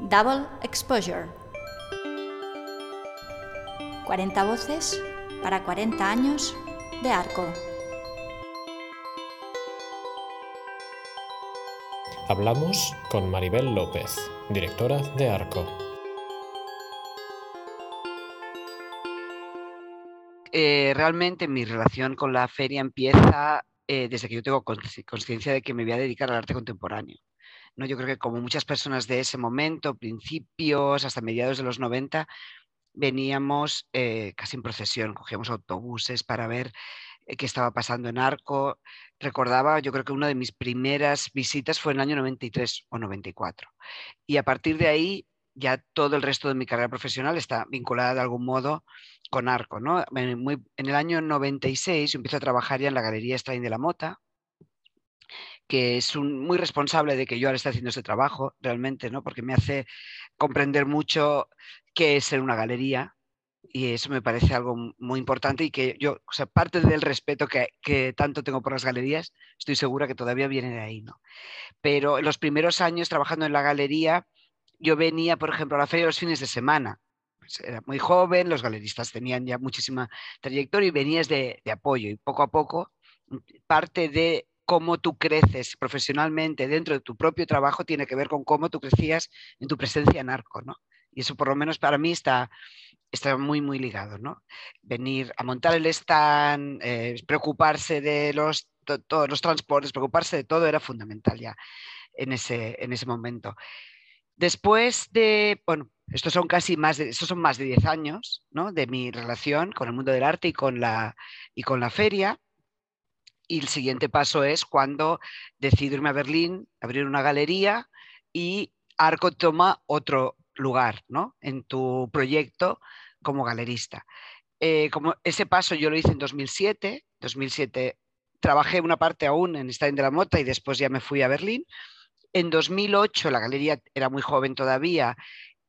Double Exposure. 40 voces para 40 años de arco. Hablamos con Maribel López, directora de Arco. Eh, realmente mi relación con la feria empieza eh, desde que yo tengo conciencia de que me voy a dedicar al arte contemporáneo. ¿No? Yo creo que como muchas personas de ese momento, principios, hasta mediados de los 90, veníamos eh, casi en procesión, cogíamos autobuses para ver qué estaba pasando en Arco. Recordaba, yo creo que una de mis primeras visitas fue en el año 93 o 94. Y a partir de ahí ya todo el resto de mi carrera profesional está vinculada de algún modo con Arco. ¿no? en el año 96 yo empiezo a trabajar ya en la Galería Strain de la Mota, que es muy responsable de que yo ahora esté haciendo ese trabajo, realmente, ¿no? porque me hace comprender mucho qué es ser una galería, y eso me parece algo muy importante y que yo, o sea, parte del respeto que, que, tanto tengo por las galerías, estoy segura que todavía viene de ahí, ¿no? Pero en los primeros años trabajando en la galería, yo venía, por ejemplo, a la feria los fines de semana. Pues era muy joven, los galeristas tenían ya muchísima trayectoria y venías de, apoyo. Y poco a poco, mm, parte de cómo tú creces profesionalmente dentro de tu propio trabajo tiene que ver con cómo tú crecías en tu presencia en arco, ¿no? Y eso por lo menos para mí está, está muy, muy ligado, ¿no? Venir a montar el stand, eh, preocuparse de los, todos los transportes, preocuparse de todo era fundamental ya en ese, en ese momento. Después de, bueno, estos son casi más de, estos son más de 10 años ¿no? de mi relación con el mundo del arte y con, la, y con la feria. Y el siguiente paso es cuando decido irme a Berlín, abrir una galería y Arco toma otro lugar ¿no? en tu proyecto como galerista. Eh, como ese paso yo lo hice en 2007. 2007 trabajé una parte aún en Stein de la Mota y después ya me fui a Berlín. En 2008 la galería era muy joven todavía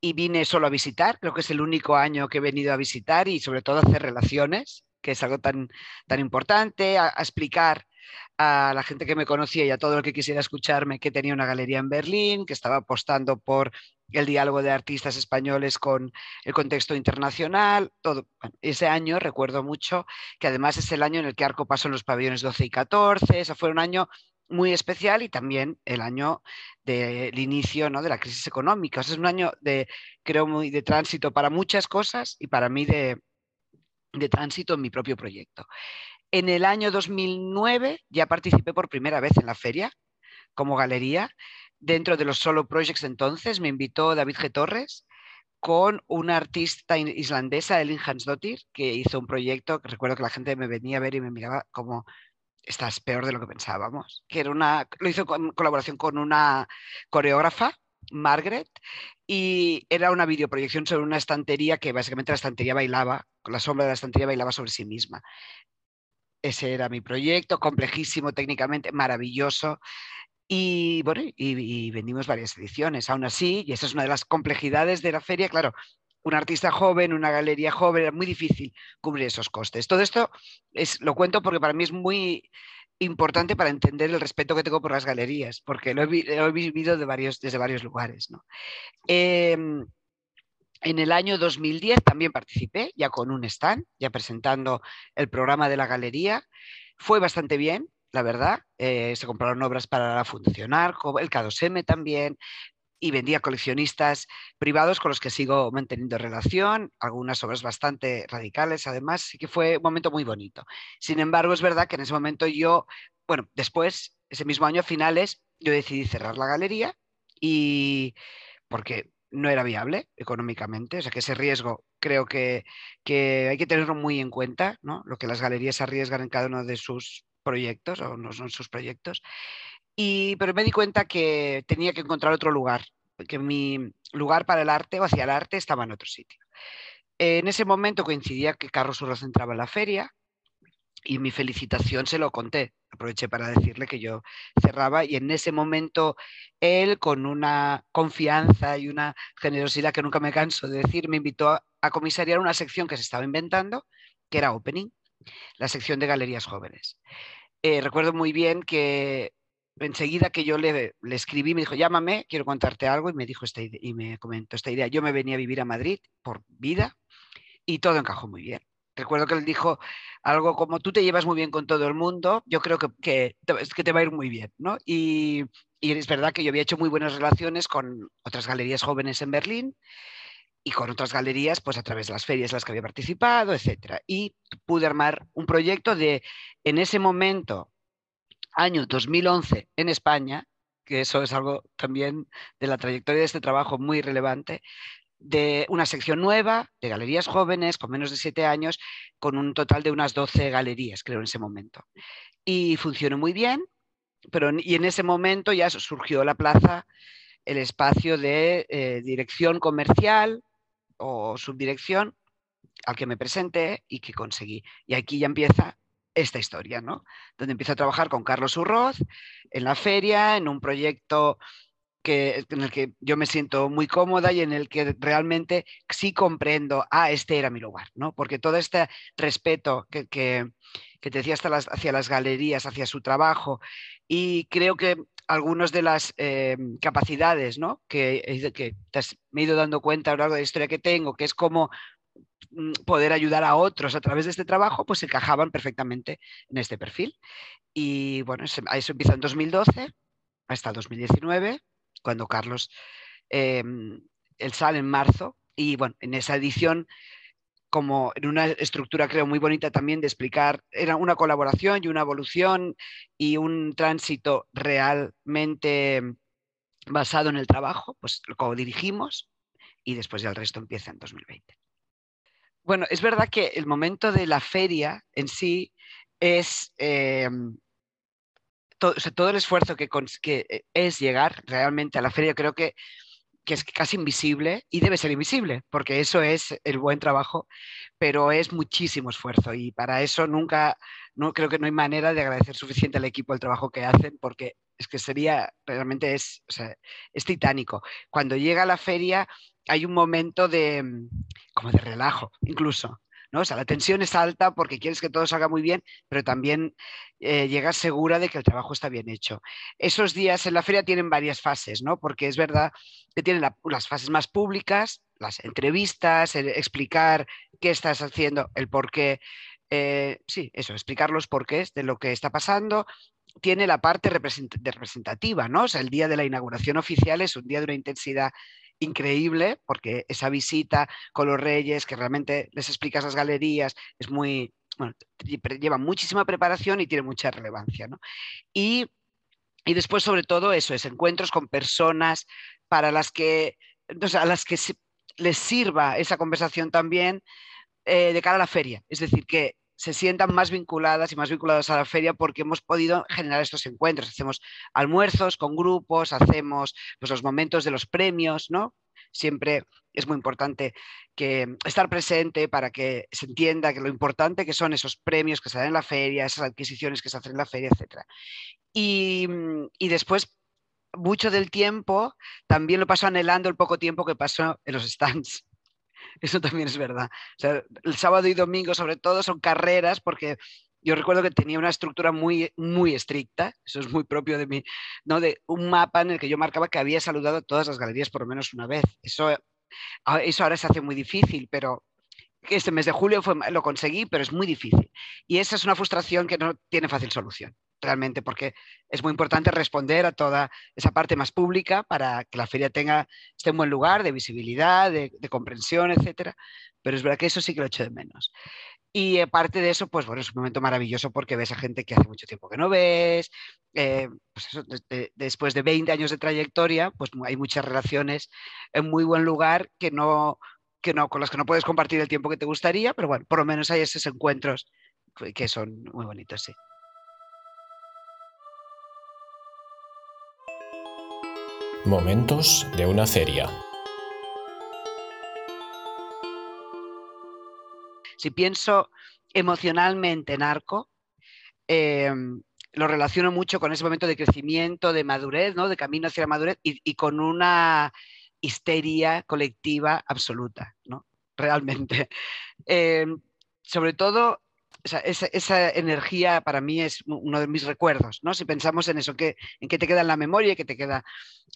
y vine solo a visitar, creo que es el único año que he venido a visitar y sobre todo a hacer relaciones, que es algo tan, tan importante, a, explicar a la gente que me conocía y a todo el que quisiera escucharme que tenía una galería en Berlín, que estaba apostando por el diálogo de artistas españoles con el contexto internacional. Todo. ese año recuerdo mucho que además es el año en el que Arco pasó en los pabellones 12 y 14, ese fue un año muy especial y también el año del inicio ¿no? de la crisis económica. es un año de, creo, muy de tránsito para muchas cosas y para mí de, de tránsito en mi propio proyecto. En el año 2009 ya participé por primera vez en la feria como galería. Dentro de los solo projects entonces me invitó David G. Torres con una artista islandesa, Elin Hansdottir, que hizo un proyecto que recuerdo que la gente me venía a ver y me miraba como estás peor de lo que pensábamos, que era una, lo hizo en colaboración con una coreógrafa, Margaret, y era una videoproyección sobre una estantería que básicamente la estantería bailaba, con la sombra de la estantería bailaba sobre sí misma. Ese era mi proyecto, complejísimo técnicamente, maravilloso. Y bueno, y, vendimos varias ediciones. Aún así, y esa es una de las complejidades de la feria, claro, un artista joven, una galería joven, era muy difícil cubrir esos costes. Todo esto es, lo cuento porque para mí es muy importante para entender el respeto que tengo por las galerías, porque lo he, vivido de varios, desde varios lugares. Em, en el año 2010 también participé, ya con un stand, ya presentando el programa de la galería. Fue bastante bien, la verdad. Eh, se compraron obras para funcionar, el K2M también, y vendía coleccionistas privados con los que sigo manteniendo relación, algunas obras bastante radicales además, sí que fue un momento muy bonito. Sin embargo, es verdad que en ese momento yo, bueno, después, ese mismo año, a finales, yo decidí cerrar la galería y porque no era viable económicamente, o sea que ese riesgo creo que, que hay que tenerlo muy en cuenta, ¿no? lo que las galerías arriesgan en cada uno de sus proyectos o no son sus proyectos pero me di cuenta que tenía que encontrar otro lugar, que mi lugar para el arte o hacia el arte estaba en otro sitio. En ese momento coincidía que Carlos Urroz entraba en la feria y mi felicitación se lo conté. Aproveché para decirle que yo cerraba y en ese momento él, con una confianza y una generosidad que nunca me canso de decir, me invitó a, a comisariar una sección que se estaba inventando, que era Opening, la sección de galerías jóvenes. Eh, recuerdo muy bien que enseguida que yo le, escribí, me dijo, llámame, quiero contarte algo, y me dijo esta y me comentó esta idea. Yo me venía a vivir a Madrid por vida y todo encajó muy bien. Recuerdo que él dijo algo como, tú te llevas muy bien con todo el mundo, yo creo que, que, que te va a ir muy bien, ¿no? Y, y es verdad que yo había hecho muy buenas relaciones con otras galerías jóvenes en Berlín y con otras galerías, pues a través de las ferias en las que había participado, etcétera. Y pude armar un proyecto de, en ese momento, año 2011 en España, que eso es algo también de la trayectoria de este trabajo muy relevante, de una sección nueva de galerías jóvenes con menos de siete años, con un total de unas 12 galerías, creo, en ese momento. Y funcionó muy bien, pero y en ese momento ya surgió la plaza, el espacio de eh, dirección comercial o subdirección al que me presenté y que conseguí. Y aquí ya empieza esta historia, ¿no? Donde empiezo a trabajar con Carlos Urroz en la feria, en un proyecto que, en el que yo me siento muy cómoda y en el que realmente sí comprendo, ah, este era mi lugar, ¿no? Porque todo este respeto que, que, te decía hasta las, hacia las galerías, hacia su trabajo, y creo que algunas de las eh, capacidades ¿no? que, que me he ido dando cuenta a lo largo de la historia que tengo, que es como poder ayudar a otros a través de este trabajo, pues encajaban perfectamente en este perfil. Y bueno, eso empieza en 2012 hasta 2019 cuando Carlos, eh, él sale en marzo y bueno, en esa edición como en una estructura creo muy bonita también de explicar, era una colaboración y una evolución y un tránsito realmente basado en el trabajo, pues lo dirigimos y después ya el resto empieza en 2020. Bueno, es verdad que el momento de la feria en sí es eh, todo, el esfuerzo que, eh, es llegar realmente a la feria, creo que, que es casi invisible y debe ser invisible, porque eso es el buen trabajo, pero es muchísimo esfuerzo y para eso nunca, no creo que no hay manera de agradecer suficiente al equipo el trabajo que hacen, porque es que sería, realmente es, es titánico. Cuando llega a la feria hay un momento de, como de relajo, incluso, ¿no? O sea, la tensión es alta porque quieres que todo salga muy bien, pero también eh, llegas segura de que el trabajo está bien hecho. Esos días en la feria tienen varias fases, ¿no? Porque es verdad que tienen las fases más públicas, las entrevistas, explicar qué estás haciendo, el por qué. Eh, sí, eso, explicar los porqués de lo que está pasando, tiene la parte representativa, ¿no? O sea, el día de la inauguración oficial es un día de una intensidad increíble, porque esa visita con los reyes, que realmente les explicas las galerías, es muy, bueno, lleva muchísima preparación y tiene mucha relevancia. ¿no? Y, y, después, sobre todo, eso, es encuentros con personas para las que, a las que les sirva esa conversación también eh, de cara a la feria. Es decir, que se sientan más vinculadas y más vinculadas a la feria porque hemos podido generar estos encuentros. Hacemos almuerzos con grupos, hacemos pues, los momentos de los premios, ¿no? Siempre es muy importante que estar presente para que se entienda que lo importante que son esos premios que se dan en la feria, esas adquisiciones que se hacen en la feria, etc. Y, y después mucho del tiempo también lo paso anhelando el poco tiempo que pasó en los stands. Eso también es verdad. el sábado y domingo, sobre todo, son carreras porque yo recuerdo que tenía una estructura muy, muy estricta, eso es muy propio de mí, ¿no? de un mapa en el que yo marcaba que había saludado todas las galerías por lo menos una vez. Eso, eso ahora se hace muy difícil, pero este mes de julio lo conseguí, pero es muy difícil. Y esa es una frustración que no tiene fácil solución realmente, porque es muy importante responder a toda esa parte más pública para que la feria tenga, esté en buen lugar de visibilidad, de, comprensión, etcétera. Pero es verdad que eso sí que lo echo de menos. Y aparte de eso, pues bueno, es un momento maravilloso porque ves a gente que hace mucho tiempo que no ves. Eh, pues después de 20 años de trayectoria, pues hay muchas relaciones en muy buen lugar que no, que no, con las que no puedes compartir el tiempo que te gustaría, pero bueno, por lo menos hay esos encuentros que son muy bonitos, sí. Momentos de una feria. Si pienso emocionalmente en Arco, em, lo relaciono mucho con ese momento de crecimiento, de madurez, ¿no? de camino hacia la madurez y, con una histeria colectiva absoluta, ¿no? realmente. Em, sobre todo esa, energía para mí es uno de mis recuerdos, ¿no? Si pensamos en eso, que, en qué te queda en la memoria y qué te queda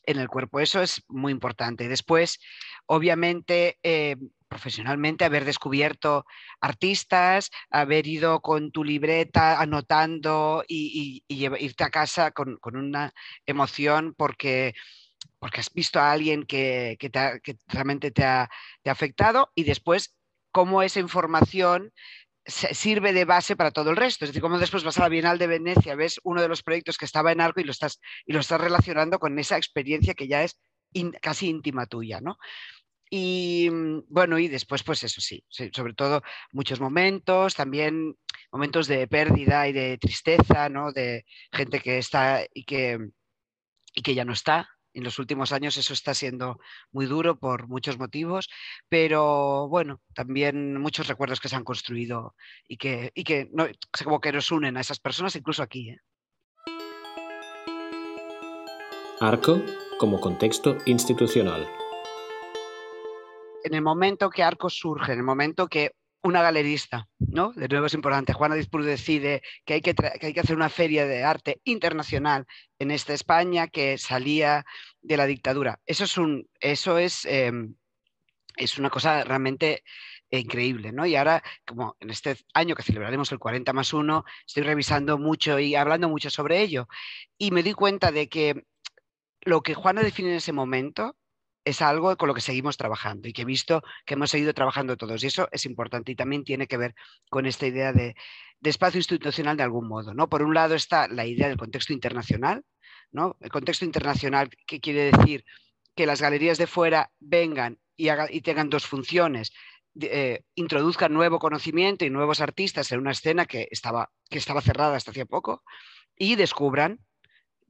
en el cuerpo. Eso es muy importante. Después, obviamente, eh, profesionalmente, haber descubierto artistas, haber ido con tu libreta anotando y, irte a casa con, una emoción porque porque has visto a alguien que, realmente te ha, te ha, afectado y después cómo esa información sirve de base para todo el resto. Es decir, como después vas a la Bienal de Venecia, ves uno de los proyectos que estaba en Arco y lo estás, y lo estás relacionando con esa experiencia que ya es casi íntima tuya, ¿no? Y mm, bueno, y después, pues eso sí, sobre todo muchos momentos, también momentos de pérdida y de tristeza, ¿no? De gente que está y que, y que ya no está, en los últimos años eso está siendo muy duro por muchos motivos, pero bueno, también muchos recuerdos que se han construido y que, y que no, como que nos unen a esas personas, incluso aquí. ¿eh? Arco como contexto institucional. En el momento que Arco surge, en el momento que una galerista, ¿no? De nuevo es importante. Juana Dispur decide que hay que, hay que, hacer una feria de arte internacional en esta España que salía de la dictadura. Eso es, un, eso es, em, es una cosa realmente increíble, ¿no? Y ahora, como en este año que celebraremos el 40 más 1, estoy revisando mucho y hablando mucho sobre ello. Y me di cuenta de que lo que Juana define en ese momento es algo con lo que seguimos trabajando y que he visto que hemos seguido trabajando todos. Y eso es importante y también tiene que ver con esta idea de, espacio institucional de algún modo. ¿no? Por un lado está la idea del contexto internacional. ¿no? El contexto internacional, ¿qué quiere decir? Que las galerías de fuera vengan y, y tengan dos funciones. Eh, introduzcan nuevo conocimiento y nuevos artistas en una escena que estaba, que estaba cerrada hasta hace poco y descubran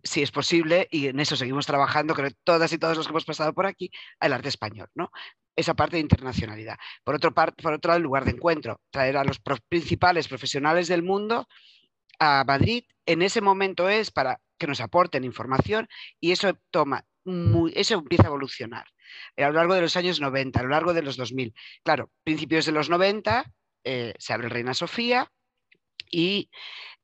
si es posible, y en eso seguimos trabajando, creo todas y todos los que hemos pasado por aquí, el arte español, ¿no? Esa parte de internacionalidad. Por otro, por otro lado, el lugar de encuentro, traer a los principales profesionales del mundo a Madrid, en ese momento es para que nos aporten información y eso toma, eso empieza a evolucionar a lo largo de los años 90, a lo largo de los 2000. Claro, principios de los 90 eh, se abre Reina Sofía y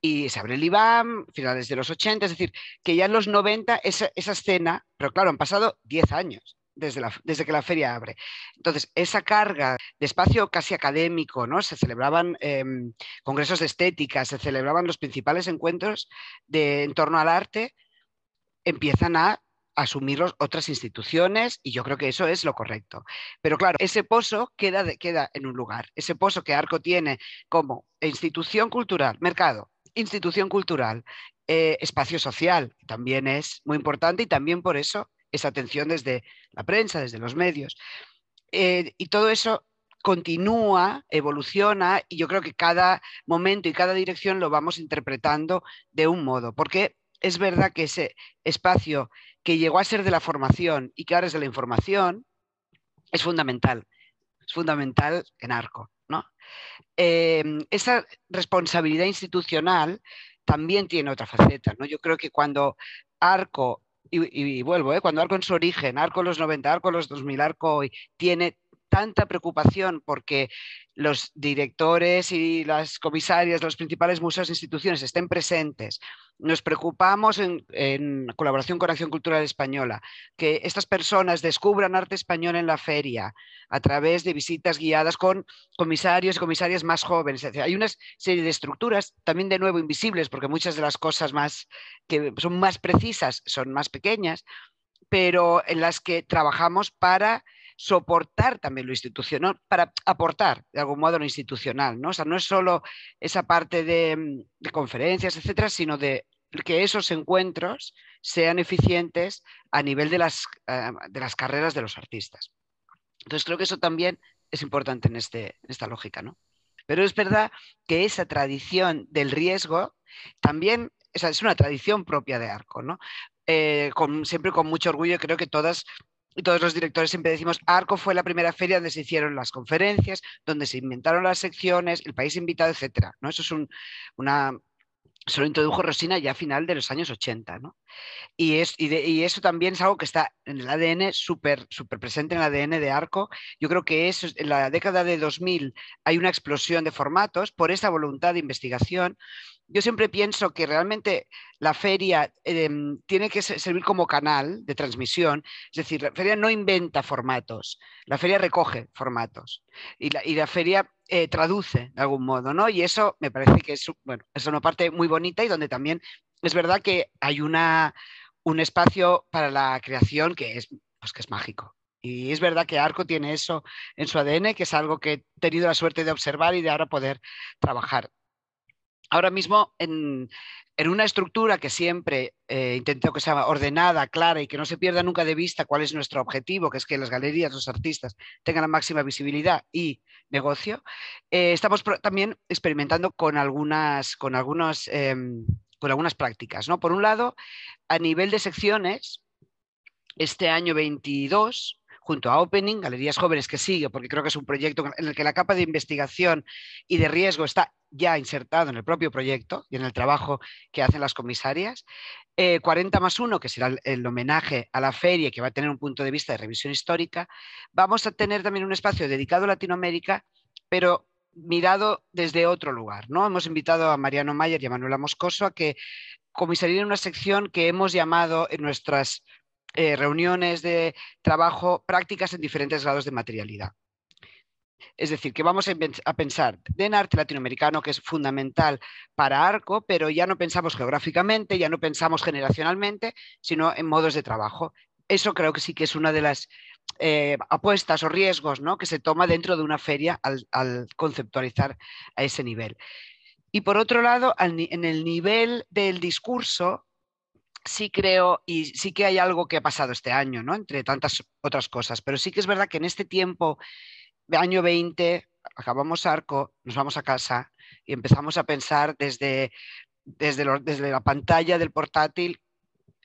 y se abre el IBAM, finales de los 80, es decir, que ya en los 90 esa, escena, pero claro, han pasado 10 años. Desde, desde, que la feria abre. Entonces, esa carga de espacio casi académico, ¿no? Se celebraban em, congresos de estética, se celebraban los principales encuentros de, en torno al arte, empiezan a asumirlos otras instituciones y yo creo que eso es lo correcto. Pero claro, ese pozo queda, queda en un lugar. Ese pozo que Arco tiene como institución cultural, mercado, institución cultural, eh, espacio social, también es muy importante y también por eso esa atención desde la prensa, desde los medios. Eh, y todo eso continúa, evoluciona y yo creo que cada momento y cada dirección lo vamos interpretando de un modo, porque es verdad que ese espacio que llegó a ser de la formación y que ahora es de la información es fundamental, es fundamental en ARCO. Em, esa responsabilidad institucional también tiene otra faceta. ¿no? Yo creo que cuando Arco, y, vuelvo, ¿eh? cuando Arco en su origen, Arco en los 90, Arco en los 2000, Arco hoy, tiene tanta preocupación porque los directores y las comisarias de los principales museos e instituciones estén presentes. Nos preocupamos en, colaboración con Acción Cultural Española que estas personas descubran arte español en la feria a través de visitas guiadas con comisarios y comisarias más jóvenes. hay una serie de estructuras también de nuevo invisibles porque muchas de las cosas más que son más precisas son más pequeñas, pero en las que trabajamos para soportar también lo institucional, para aportar de algún modo lo institucional, ¿no? O sea, no es solo esa parte de, mm, conferencias, etcétera, sino de que esos encuentros sean eficientes a nivel de las, eh, de las carreras de los artistas. Entonces creo que eso también es importante en, este, esta lógica, ¿no? Pero es verdad que esa tradición del riesgo también es una tradición propia de Arco, ¿no? Eh, con, siempre con mucho orgullo, creo que todas y todos los directores siempre decimos, Arco fue la primera feria donde se hicieron las conferencias, donde se inventaron las secciones, el país invitado, etc. ¿no? Eso es una, se lo introdujo Rosina ya a final de los años 80. ¿no? Y, es, y, eso también es algo que está en el ADN, súper super presente en el ADN de Arco. Yo creo que eso, en la década de 2000 hay una explosión de formatos por esa voluntad de investigación. Yo siempre pienso que realmente la feria em, tiene que servir como canal de transmisión, es decir, la feria no inventa formatos, la feria recoge formatos y la, y la feria eh, traduce de algún modo, ¿no? Y eso me parece que es, bueno, es una parte muy bonita y donde también es verdad que hay una, un espacio para la creación que es, pues, que es mágico. Y es verdad que Arco tiene eso en su ADN, que es algo que he tenido la suerte de observar y de ahora poder trabajar. Ahora mismo en, una estructura que siempre eh, intento que sea ordenada, clara y que no se pierda nunca de vista cuál es nuestro objetivo, que es que las galerías, los artistas tengan la máxima visibilidad y negocio, eh, estamos también experimentando con algunas, con, algunos, em, con algunas prácticas. ¿no? Por un lado, a nivel de secciones, este año 22 junto a Opening, Galerías Jóvenes que sigue, porque creo que es un proyecto en el que la capa de investigación y de riesgo está ya insertado en el propio proyecto y en el trabajo que hacen las comisarias. 40 eh, más 1, que será el, homenaje a la feria, que va a tener un punto de vista de revisión histórica. Vamos a tener también un espacio dedicado a Latinoamérica, pero mirado desde otro lugar. ¿no? Hemos invitado a Mariano Mayer y a Manuela Moscoso a que comisarien una sección que hemos llamado en nuestras eh, reuniones de trabajo prácticas en diferentes grados de materialidad. Es decir, que vamos a pensar en arte latinoamericano, que es fundamental para Arco, pero ya no pensamos geográficamente, ya no pensamos generacionalmente, sino en modos de trabajo. Eso creo que sí que es una de las eh, apuestas o riesgos ¿no? que se toma dentro de una feria al, conceptualizar a ese nivel. Y por otro lado, en el nivel del discurso, sí creo y sí que hay algo que ha pasado este año, ¿no? Entre tantas otras cosas, pero sí que es verdad que en este tiempo, año 20, acabamos arco, nos vamos a casa y empezamos a pensar desde, desde, desde la pantalla del portátil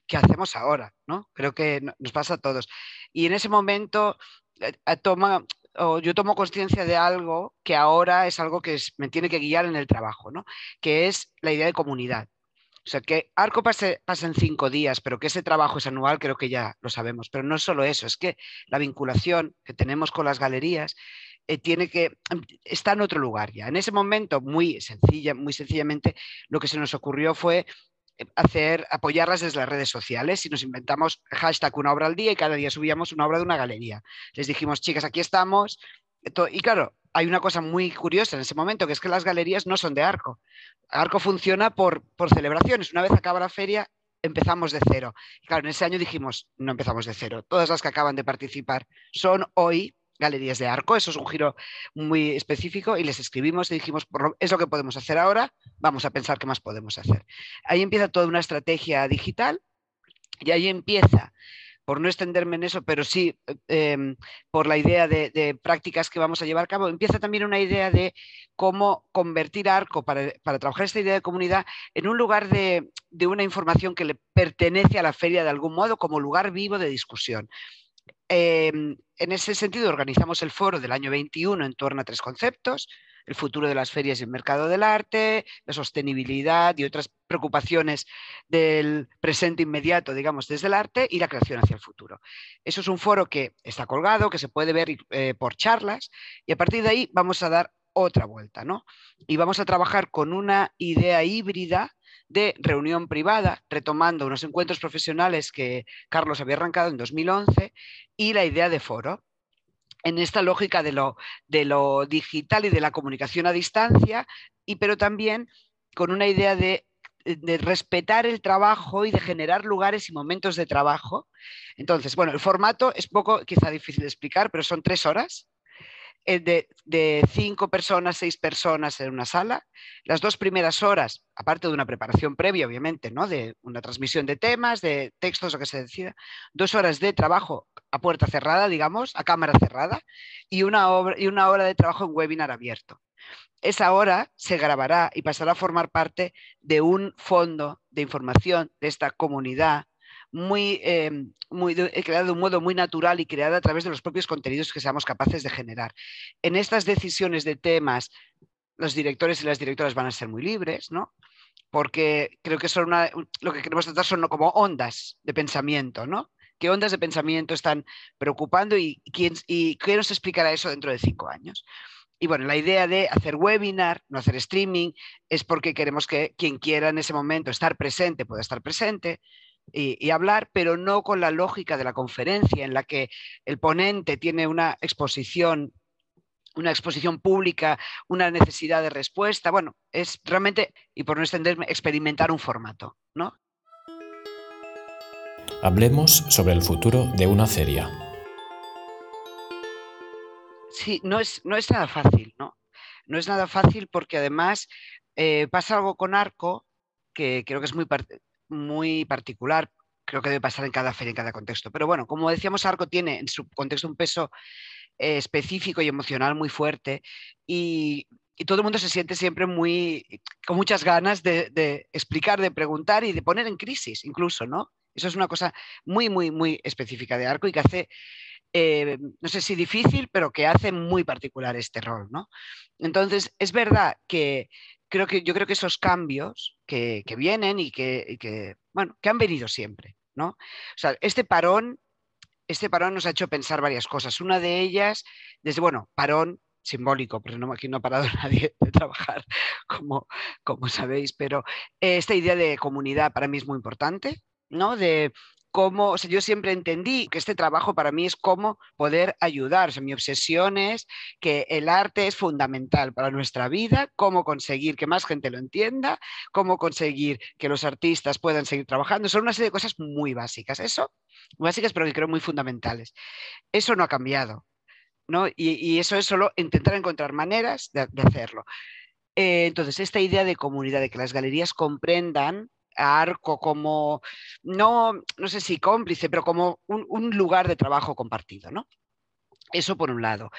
qué hacemos ahora, ¿no? Creo que nos pasa a todos. Y en ese momento eh, eh, toma, yo tomo conciencia de algo que ahora es algo que me tiene que guiar en el trabajo, ¿no? Que es la idea de comunidad. O sea, que Arco pase, pasa en cinco días, pero que ese trabajo es anual, creo que ya lo sabemos. Pero no es solo eso, es que la vinculación que tenemos con las galerías eh, tiene que em, está en otro lugar ya. En ese momento, muy sencilla, muy sencillamente, lo que se nos ocurrió fue eh, hacer, apoyarlas desde las redes sociales y nos inventamos hashtag una obra al día y cada día subíamos una obra de una galería. Les dijimos, chicas, aquí estamos. Y claro, hay una cosa muy curiosa en ese momento, que es que las galerías no son de arco. Arco funciona por, por celebraciones. Una vez acaba la feria, empezamos de cero. Y claro, en ese año dijimos, no empezamos de cero. Todas las que acaban de participar son hoy galerías de arco. Eso es un giro muy específico y les escribimos y dijimos, es lo que podemos hacer ahora, vamos a pensar qué más podemos hacer. Ahí empieza toda una estrategia digital y ahí empieza por no extenderme en eso, pero sí em, por la idea de, prácticas que vamos a llevar a cabo, empieza también una idea de cómo convertir Arco para, trabajar esta idea de comunidad en un lugar de, una información que le pertenece a la feria de algún modo, como lugar vivo de discusión. Em, en ese sentido, organizamos el foro del año 21 en torno a tres conceptos, el futuro de las ferias y el mercado del arte, la sostenibilidad y otras preocupaciones del presente inmediato, digamos, desde el arte y la creación hacia el futuro. Eso es un foro que está colgado, que se puede ver eh, por charlas y a partir de ahí vamos a dar otra vuelta, ¿no? Y vamos a trabajar con una idea híbrida de reunión privada, retomando unos encuentros profesionales que Carlos había arrancado en 2011 y la idea de foro en esta lógica de lo, de lo digital y de la comunicación a distancia, y, pero también con una idea de, de, respetar el trabajo y de generar lugares y momentos de trabajo. Entonces, bueno, el formato es poco, quizá difícil de explicar, pero son tres horas de, de, cinco personas, seis personas en una sala. Las dos primeras horas, aparte de una preparación previa, obviamente, ¿no? de una transmisión de temas, de textos, lo que se decida, dos horas de trabajo a puerta cerrada, digamos, a cámara cerrada, y una, y una hora de trabajo en webinar abierto. Esa hora se grabará y pasará a formar parte de un fondo de información de esta comunidad muy, eh, muy creada de un modo muy natural y creada a través de los propios contenidos que seamos capaces de generar. En estas decisiones de temas, los directores y las directoras van a ser muy libres, ¿no? porque creo que son lo que queremos tratar son como ondas de pensamiento, ¿no? ¿Qué ondas de pensamiento están preocupando y, quién, y qué nos explicará eso dentro de cinco años? Y bueno, la idea de hacer webinar, no hacer streaming, es porque queremos que quien quiera en ese momento estar presente pueda estar presente y, hablar, pero no con la lógica de la conferencia en la que el ponente tiene una exposición una exposición pública, una necesidad de respuesta. Bueno, es realmente, y por no extenderme, experimentar un formato, ¿no? Hablemos sobre el futuro de una feria. Sí, no es, no es nada fácil, ¿no? No es nada fácil porque además eh, pasa algo con Arco que creo que es muy, muy particular, creo que debe pasar en cada feria, en cada contexto. Pero bueno, como decíamos, Arco tiene en su contexto un peso eh, específico y emocional muy fuerte y, todo el mundo se siente siempre muy con muchas ganas de, de, explicar, de preguntar y de poner en crisis incluso, ¿no? Eso es una cosa muy, muy, muy específica de Arco y que hace eh, no sé si difícil, pero que hace muy particular este rol, ¿no? Entonces, es verdad que creo que yo creo que esos cambios que, vienen y que, bueno, que han venido siempre, ¿no? O sea, este parón, este parón nos ha hecho pensar varias cosas. Una de ellas, desde, bueno, parón simbólico, porque no, aquí no ha parado nadie de trabajar, como, como sabéis, pero esta idea de comunidad para mí es muy importante, ¿no? De cómo, yo siempre entendí que este trabajo para mí es cómo poder ayudar. Mi obsesión es que el arte es fundamental para nuestra vida, cómo conseguir que más gente lo entienda, cómo conseguir que los artistas puedan seguir trabajando. Son una serie de cosas muy básicas. Eso, básicas, pero que creo muy fundamentales. Eso no ha cambiado. ¿no? Y, eso es solo intentar encontrar maneras de, hacerlo. Eh, entonces, esta idea de comunidad, de que las galerías comprendan Arco como, no, no sé si cómplice, pero como un, lugar de trabajo compartido, ¿no? Eso por un lado.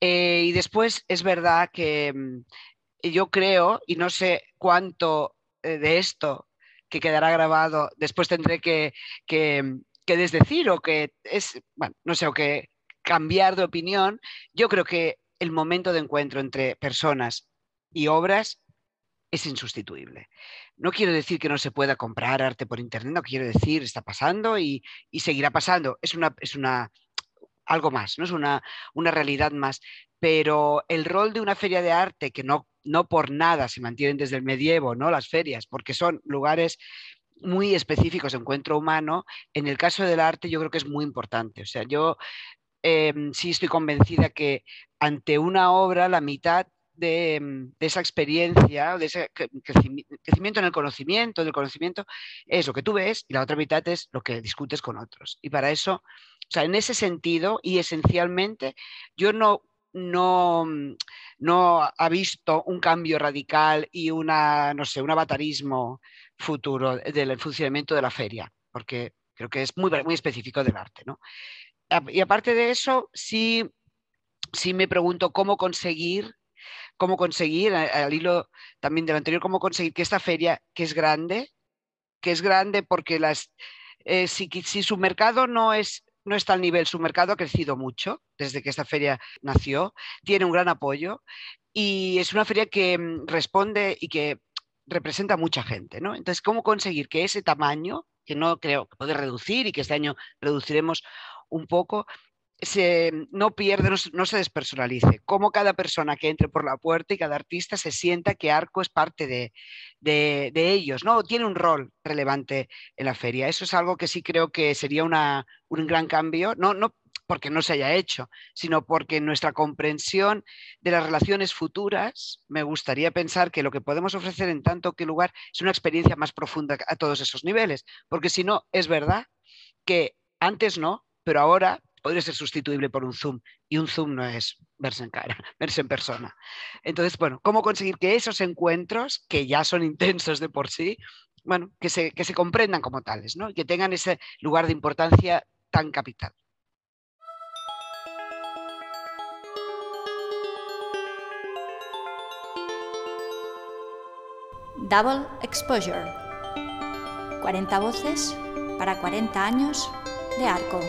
Eh, y después es verdad que mm, yo creo, y no sé cuánto eh, de esto que quedará grabado, después tendré que, que, mm, que desdecir o que es, bueno, no sé, o que cambiar de opinión, yo creo que el momento de encuentro entre personas y obras es insustituible. No quiero decir que no se pueda comprar arte por internet, no quiero decir está pasando y, seguirá pasando. Es una, es una algo más, no es una, una, realidad más. Pero el rol de una feria de arte, que no, no por nada se mantienen desde el medievo, ¿no? Las ferias, porque son lugares muy específicos de encuentro humano, en el caso del arte yo creo que es muy importante. O sea, yo em, sí estoy convencida que ante una obra la mitad Mm, de, esa experiencia, de ese crecimiento en el conocimiento, del conocimiento, es lo que tú ves y la otra mitad es lo que discutes con otros. Y para eso, o sea, en ese sentido y esencialmente, yo no, no, mm, no ha visto un cambio radical y una, no sé, un avatarismo futuro del funcionamiento de la feria, porque creo que es muy, muy específico del arte. ¿no? Y aparte de eso, sí, sí me pregunto cómo conseguir cómo conseguir, al hilo también del anterior, cómo conseguir que esta feria, que es grande, que es grande porque las, eh, si, su mercado no es, no está al nivel, su mercado ha crecido mucho desde que esta feria nació, tiene un gran apoyo y es una feria que mm, responde y que representa mucha gente. ¿no? Entonces, ¿cómo conseguir que ese tamaño, que no creo que puede reducir y que este año reduciremos un poco, no pierde, no, se despersonalice, cómo cada persona que entre por la puerta y cada artista se sienta que Arco es parte de, ellos, ¿no? Tiene un rol relevante en la feria. Eso es algo que sí creo que sería una, un gran cambio, no, no porque no se haya hecho, sino porque nuestra comprensión de las relaciones futuras, me gustaría pensar que lo que podemos ofrecer en tanto que lugar es una experiencia más profunda a todos esos niveles, porque si no, es verdad que antes no, pero ahora podría ser sustituible por un Zoom y un Zoom no es verse en cara, verse en persona. Entonces, bueno, ¿cómo conseguir que esos encuentros, que ya son intensos de por sí, bueno, que se, que se comprendan como tales, ¿no? Que tengan ese lugar de importancia tan capital. Double Exposure. 40 voces para 40 años de arco.